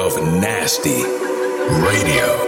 of Nasty Radio.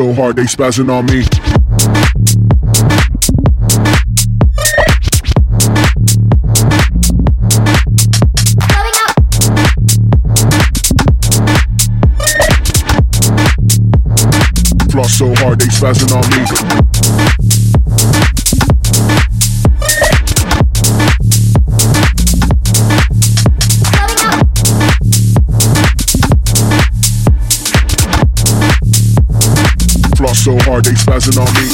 So hard they spazzing on me. Floss so hard they spazzing on me. So hard they spazzing on me.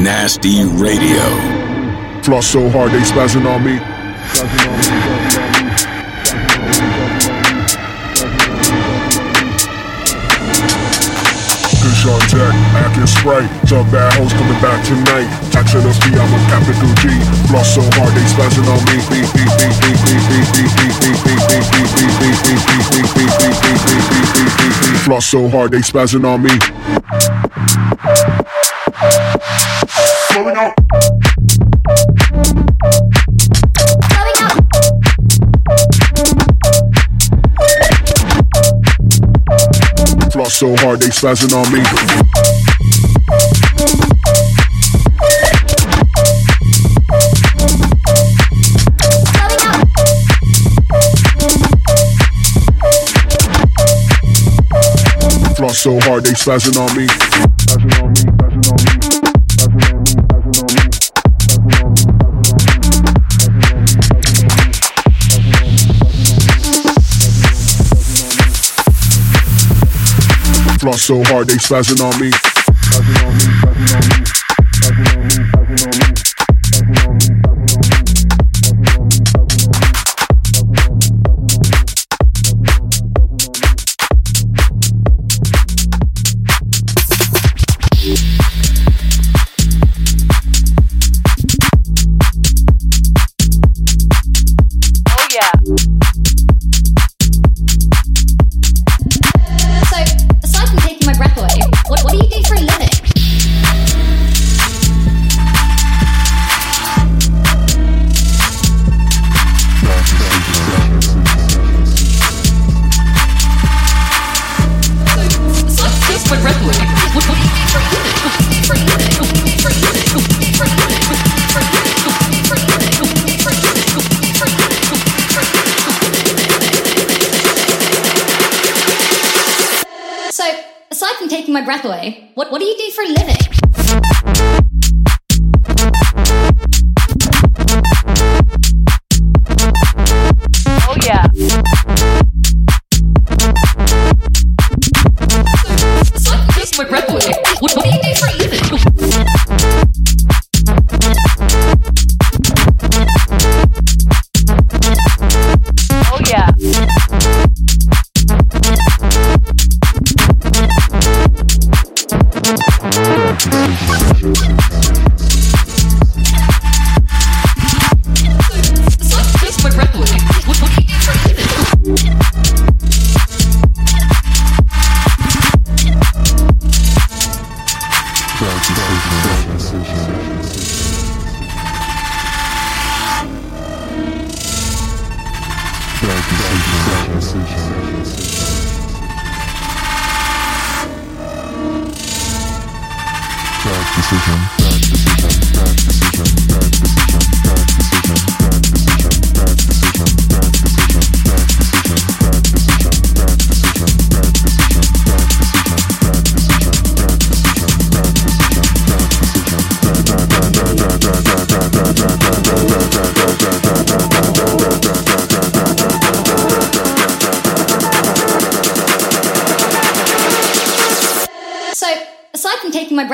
Nasty Radio. Floss so hard they spazzing on me. Kush on deck, acting sprite. Some bad hoes coming back tonight. Action of P, I'm a capital G. Floss so hard they spazzing on me. Floss so hard they spazzing on me. Floss so hard they spazzing on me. so hard they spazzing on me. Spazzing on me. Floss so hard they spazzing on me.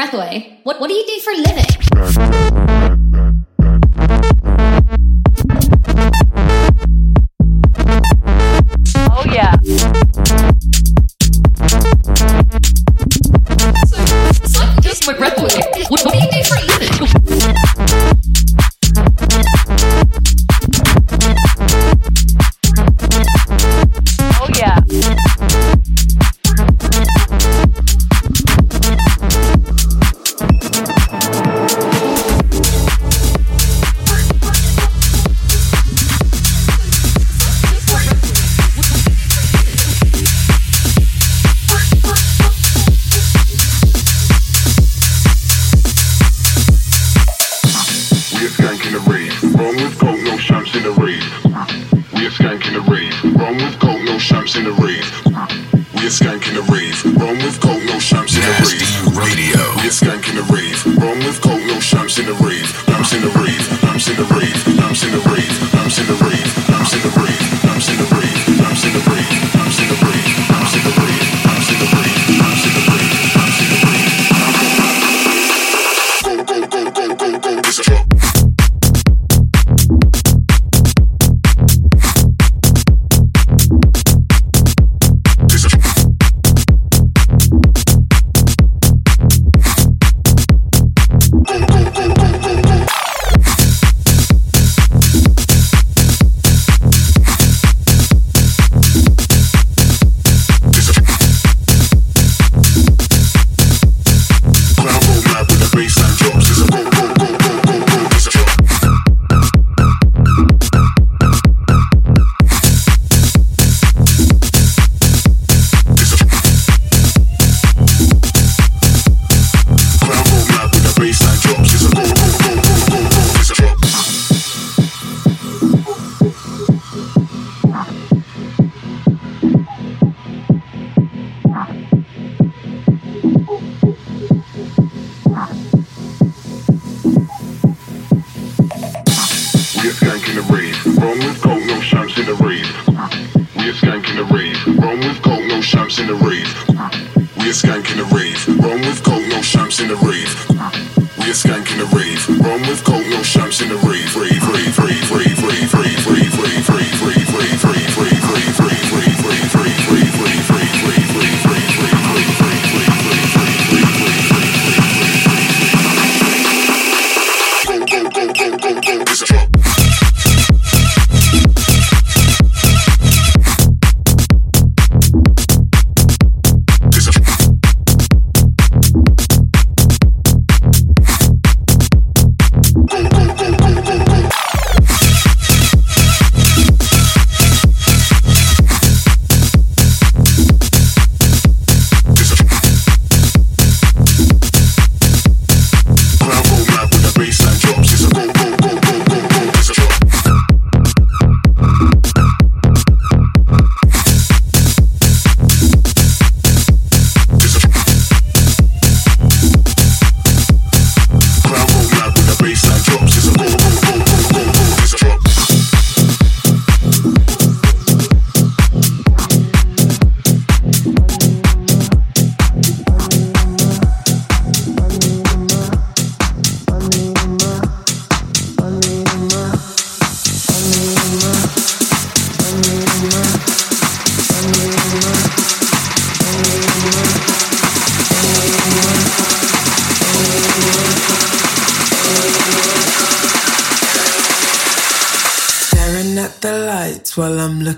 breath away. What, what do you do for a living?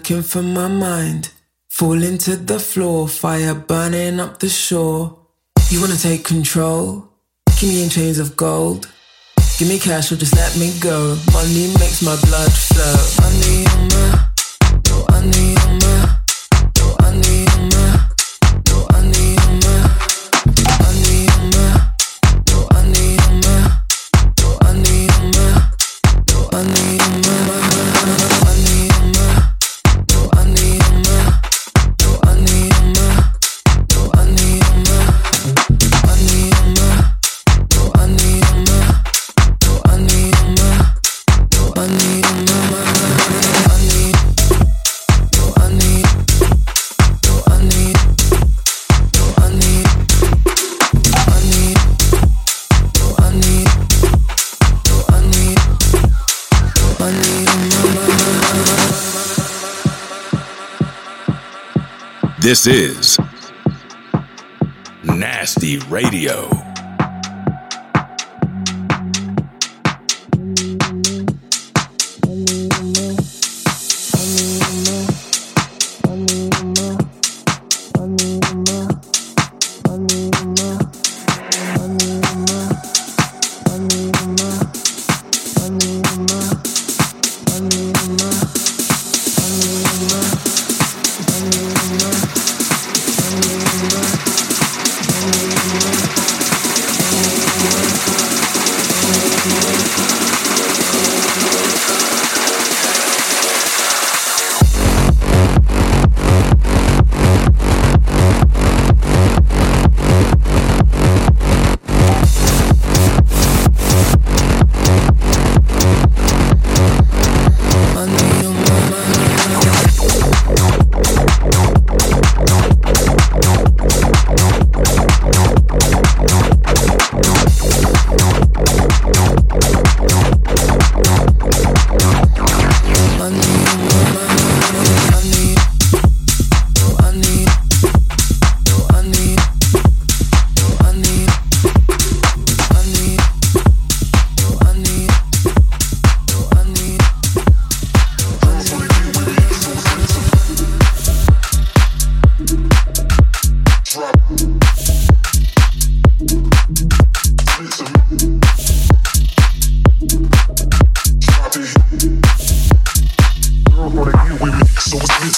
Looking for my mind. Falling to the floor, fire burning up the shore. You wanna take control? Keep me in chains of gold. Give me cash or just let me go. Money makes my blood flow. Money on my, oh, money This is Nasty Radio.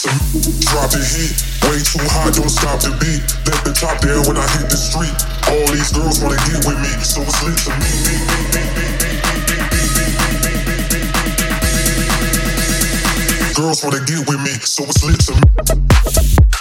Drop the heat, way too hot, don't stop the beat. Let the top there when I hit the street. All these girls wanna get with me, so it's lit to me, me. Girls wanna get with me, so it's lit to me.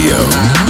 Radio.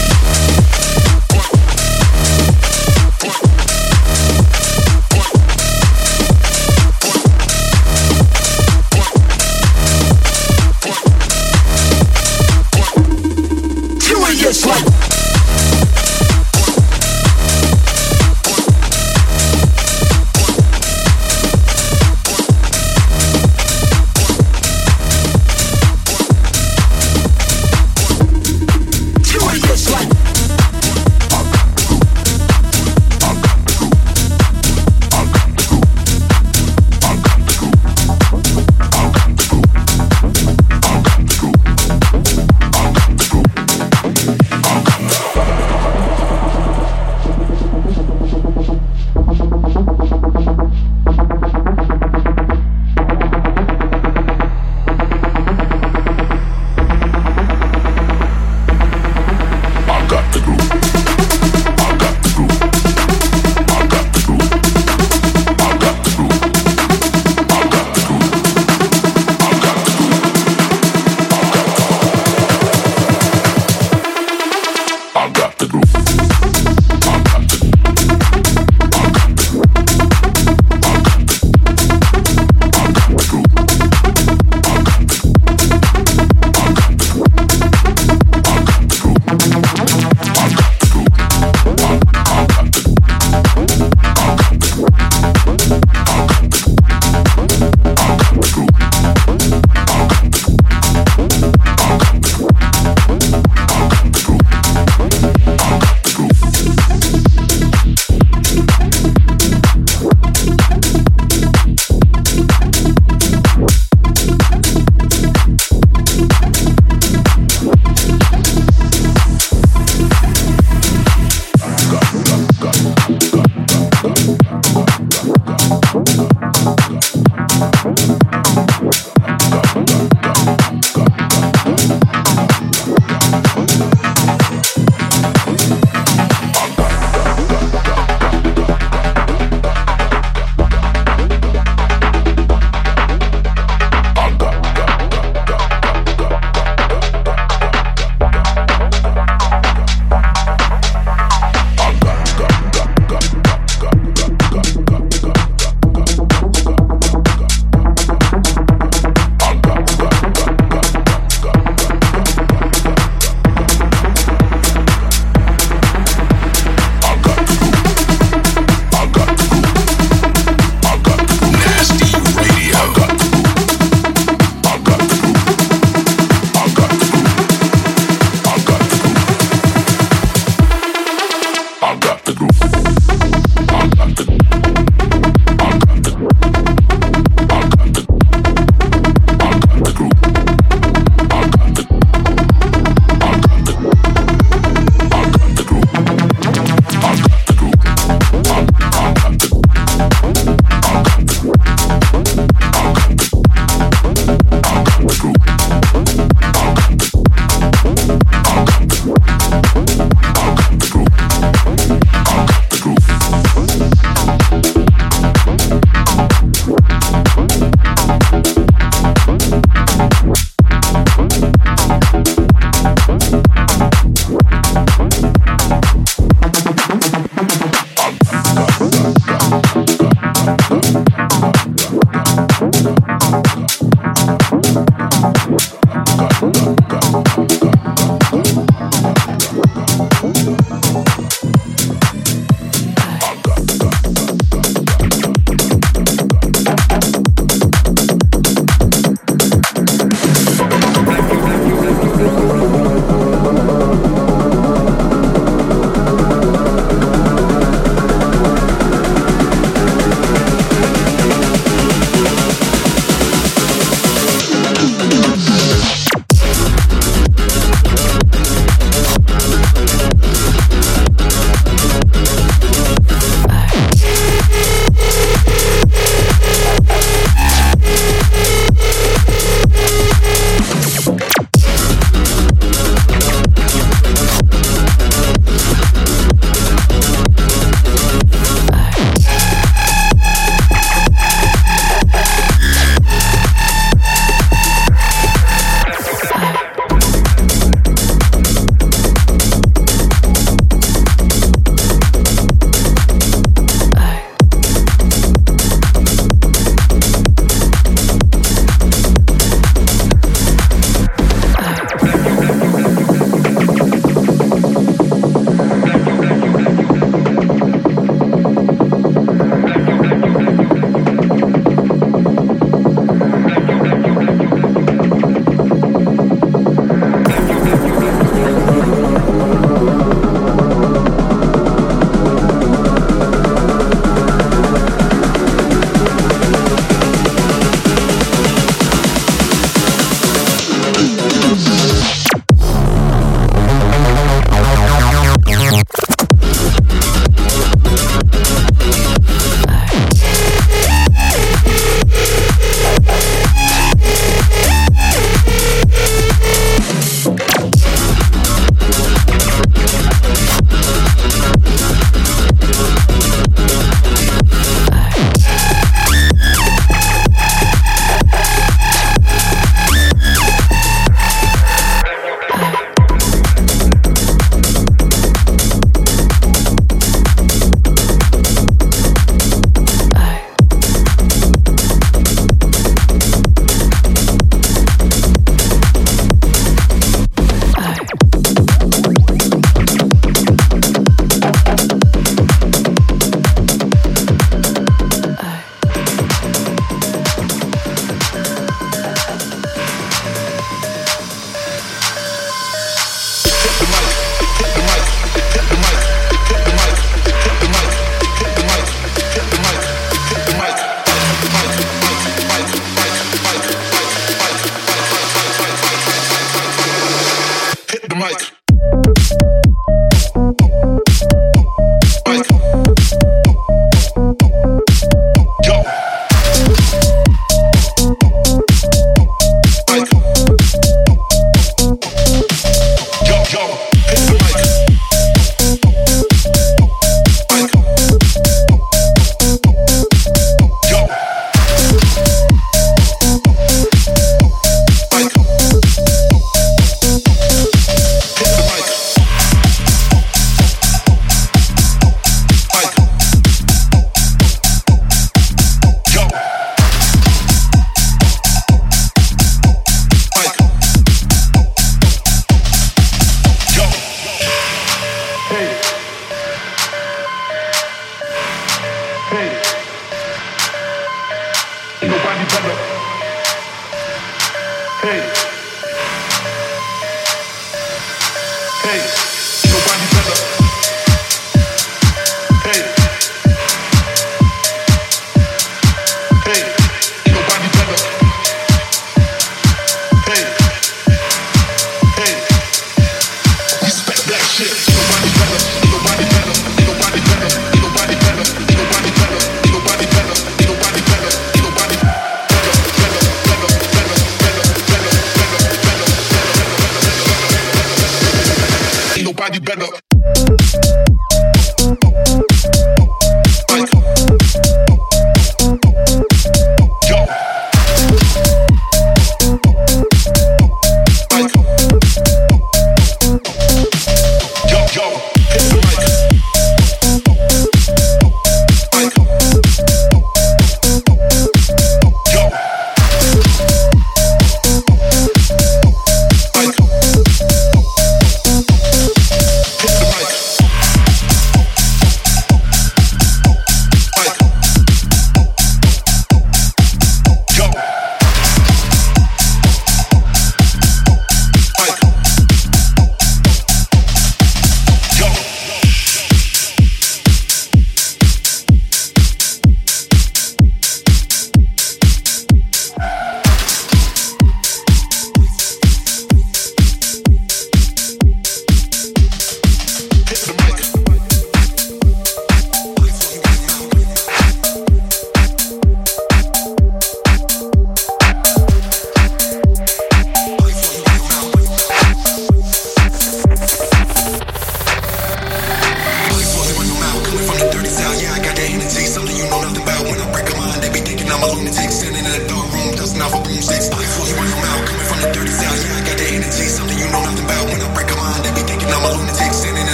Mike.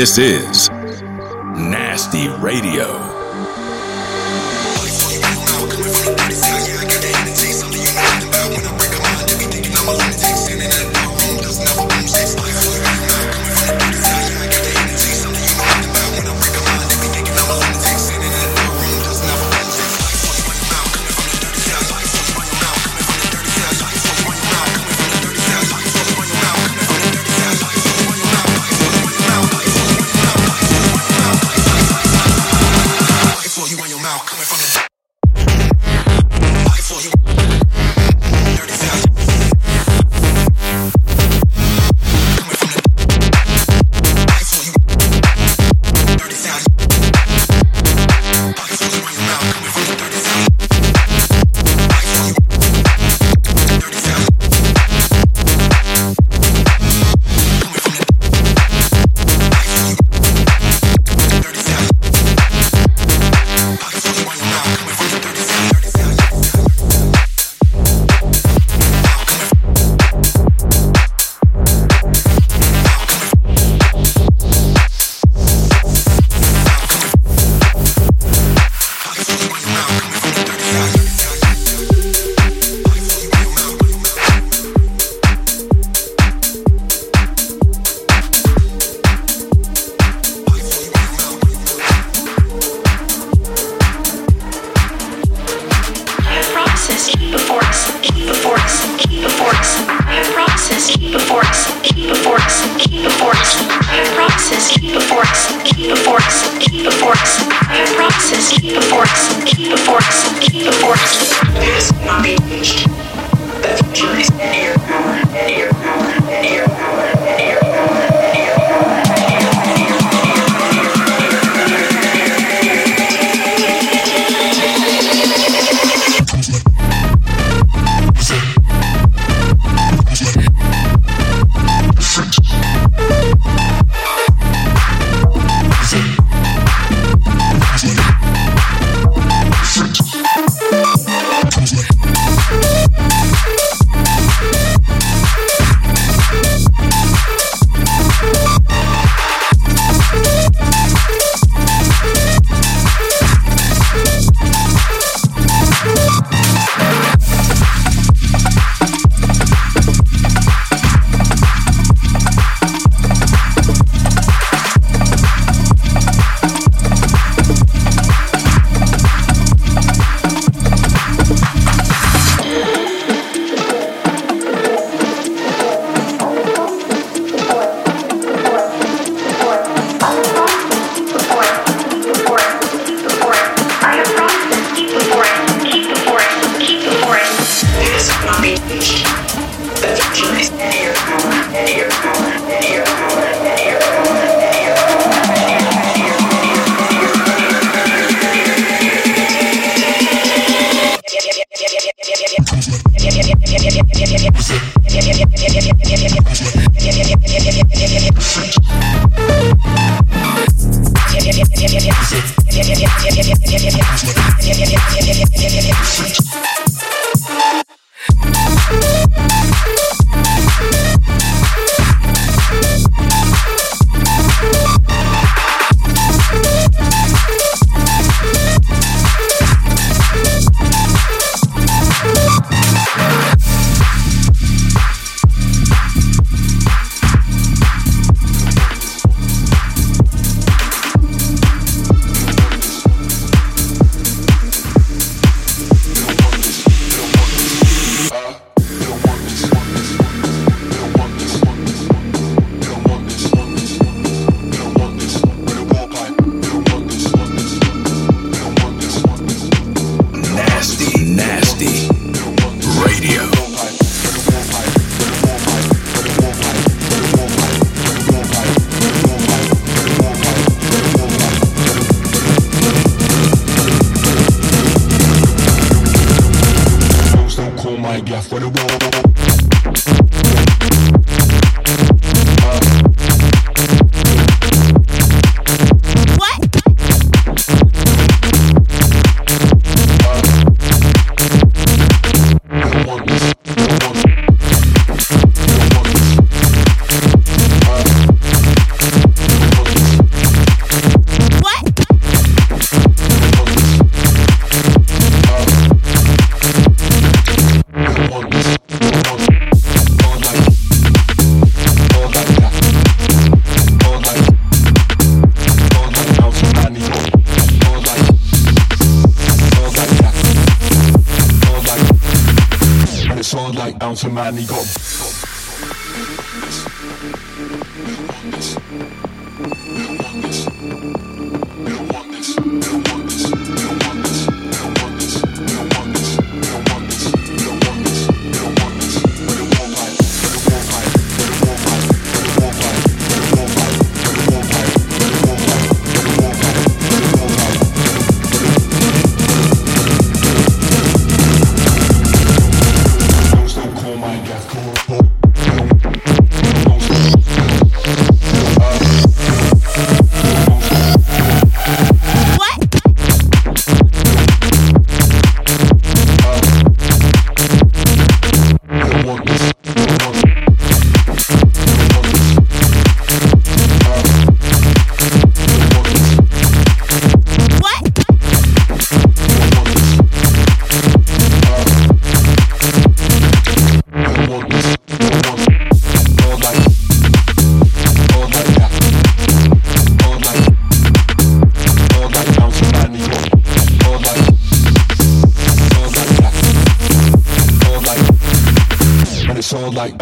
This is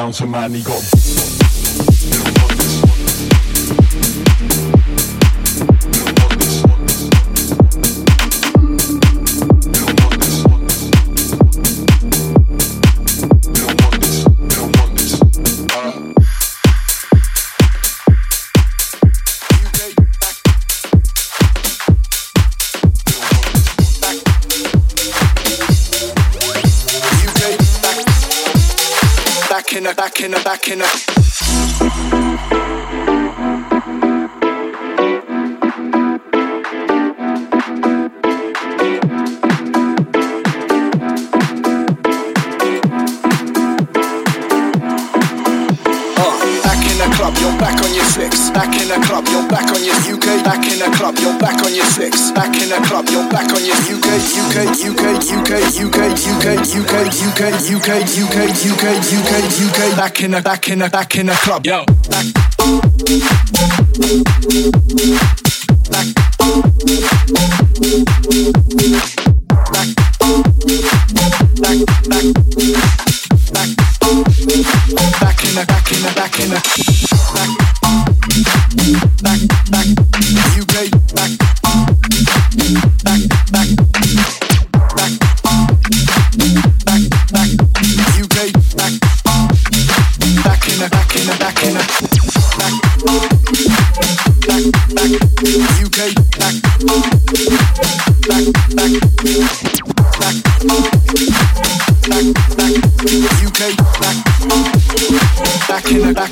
down to man, he got in the back in the back in the club. Yo. Back.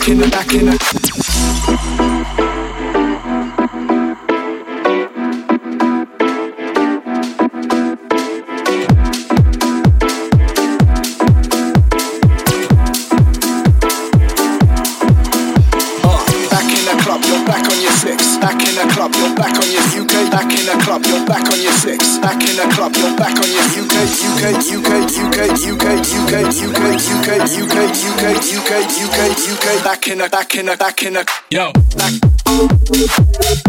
Can it in a back in a back in a yo back.